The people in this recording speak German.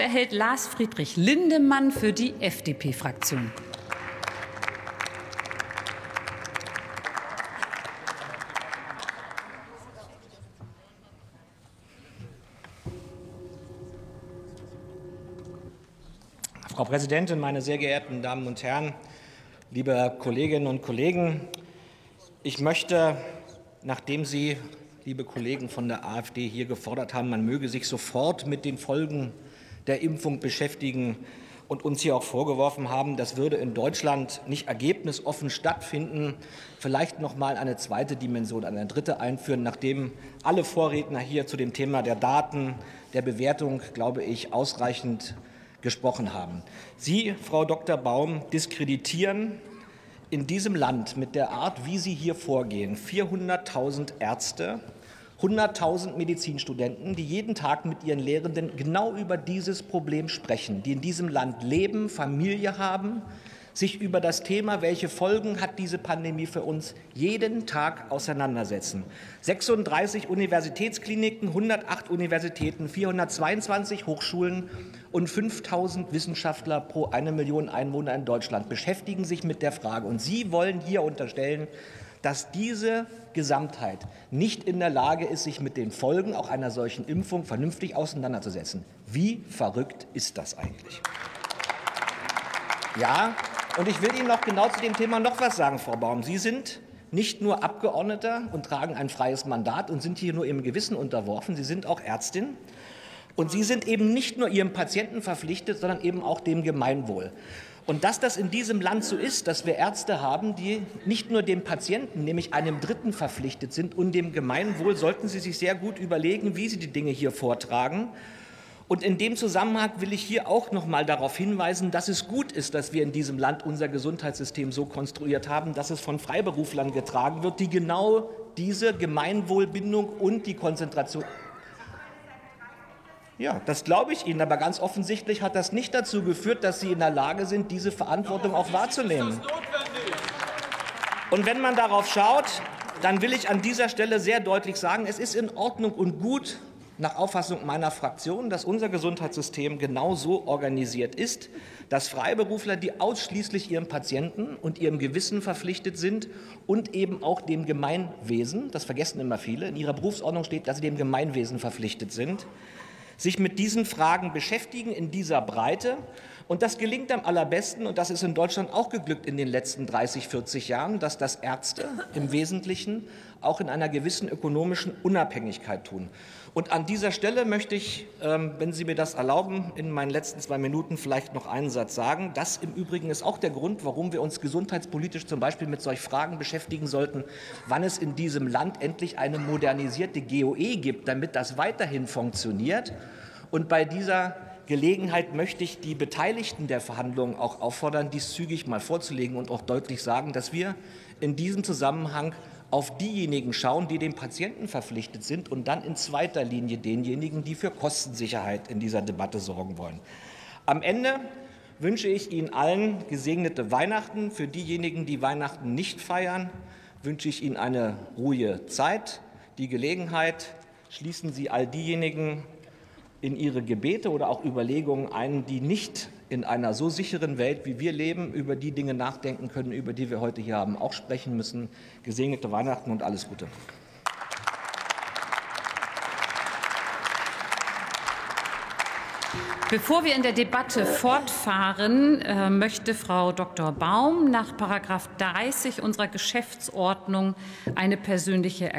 Erhält Lars Friedrich Lindemann für die FDP-Fraktion. Frau Präsidentin, meine sehr geehrten Damen und Herren, liebe Kolleginnen und Kollegen! Ich möchte, nachdem Sie, liebe Kollegen von der AfD, hier gefordert haben, man möge sich sofort mit den Folgen der Impfung beschäftigen und uns hier auch vorgeworfen haben, das würde in Deutschland nicht ergebnisoffen stattfinden, vielleicht noch mal eine zweite Dimension, eine dritte einführen, nachdem alle Vorredner hier zu dem Thema der Daten, der Bewertung, glaube ich, ausreichend gesprochen haben. Sie, Frau Dr. Baum, diskreditieren in diesem Land mit der Art, wie Sie hier vorgehen, 400.000 Ärzte, 100.000 Medizinstudenten, die jeden Tag mit ihren Lehrenden genau über dieses Problem sprechen, die in diesem Land leben, Familie haben, sich über das Thema, welche Folgen hat diese Pandemie für uns, jeden Tag auseinandersetzen. 36 Universitätskliniken, 108 Universitäten, 422 Hochschulen und 5000 Wissenschaftler pro eine Million Einwohner in Deutschland beschäftigen sich mit der Frage. Und Sie wollen hier unterstellen, dass diese Gesamtheit nicht in der Lage ist, sich mit den Folgen auch einer solchen Impfung vernünftig auseinanderzusetzen. Wie verrückt ist das eigentlich? Ja, und ich will Ihnen noch genau zu dem Thema noch was sagen, Frau Baum. Sie sind nicht nur Abgeordneter und tragen ein freies Mandat und sind hier nur Ihrem Gewissen unterworfen, Sie sind auch Ärztin. Und Sie sind eben nicht nur Ihrem Patienten verpflichtet, sondern eben auch dem Gemeinwohl. Und dass das in diesem Land so ist, dass wir Ärzte haben, die nicht nur dem Patienten, nämlich einem Dritten verpflichtet sind und dem Gemeinwohl, sollten Sie sich sehr gut überlegen, wie Sie die Dinge hier vortragen. Und in dem Zusammenhang will ich hier auch noch mal darauf hinweisen, dass es gut ist, dass wir in diesem Land unser Gesundheitssystem so konstruiert haben, dass es von Freiberuflern getragen wird, die genau diese Gemeinwohlbindung und die Konzentration ja, das glaube ich Ihnen, aber ganz offensichtlich hat das nicht dazu geführt, dass Sie in der Lage sind, diese Verantwortung auch wahrzunehmen. Und wenn man darauf schaut, dann will ich an dieser Stelle sehr deutlich sagen, es ist in Ordnung und gut, nach Auffassung meiner Fraktion, dass unser Gesundheitssystem genau so organisiert ist, dass Freiberufler, die ausschließlich ihrem Patienten und ihrem Gewissen verpflichtet sind und eben auch dem Gemeinwesen, das vergessen immer viele, in ihrer Berufsordnung steht, dass sie dem Gemeinwesen verpflichtet sind, sich mit diesen Fragen beschäftigen in dieser Breite. Und das gelingt am allerbesten, und das ist in Deutschland auch geglückt in den letzten 30, 40 Jahren, dass das Ärzte im Wesentlichen auch in einer gewissen ökonomischen Unabhängigkeit tun. Und an dieser Stelle möchte ich, ähm, wenn Sie mir das erlauben, in meinen letzten zwei Minuten vielleicht noch einen Satz sagen. Das im Übrigen ist auch der Grund, warum wir uns gesundheitspolitisch zum Beispiel mit solchen Fragen beschäftigen sollten, wann es in diesem Land endlich eine modernisierte GOE gibt, damit das weiterhin funktioniert. Und bei dieser Gelegenheit möchte ich die Beteiligten der Verhandlungen auch auffordern, dies zügig mal vorzulegen und auch deutlich sagen, dass wir in diesem Zusammenhang auf diejenigen schauen, die dem Patienten verpflichtet sind und dann in zweiter Linie denjenigen, die für Kostensicherheit in dieser Debatte sorgen wollen. Am Ende wünsche ich Ihnen allen gesegnete Weihnachten. Für diejenigen, die Weihnachten nicht feiern, wünsche ich Ihnen eine ruhige Zeit, die Gelegenheit. Schließen Sie all diejenigen in Ihre Gebete oder auch Überlegungen ein, die nicht in einer so sicheren Welt, wie wir leben, über die Dinge nachdenken können, über die wir heute hier haben, auch sprechen müssen. Gesegnete Weihnachten und alles Gute. Bevor wir in der Debatte fortfahren, äh, möchte Frau Dr. Baum nach 30 unserer Geschäftsordnung eine persönliche Erklärung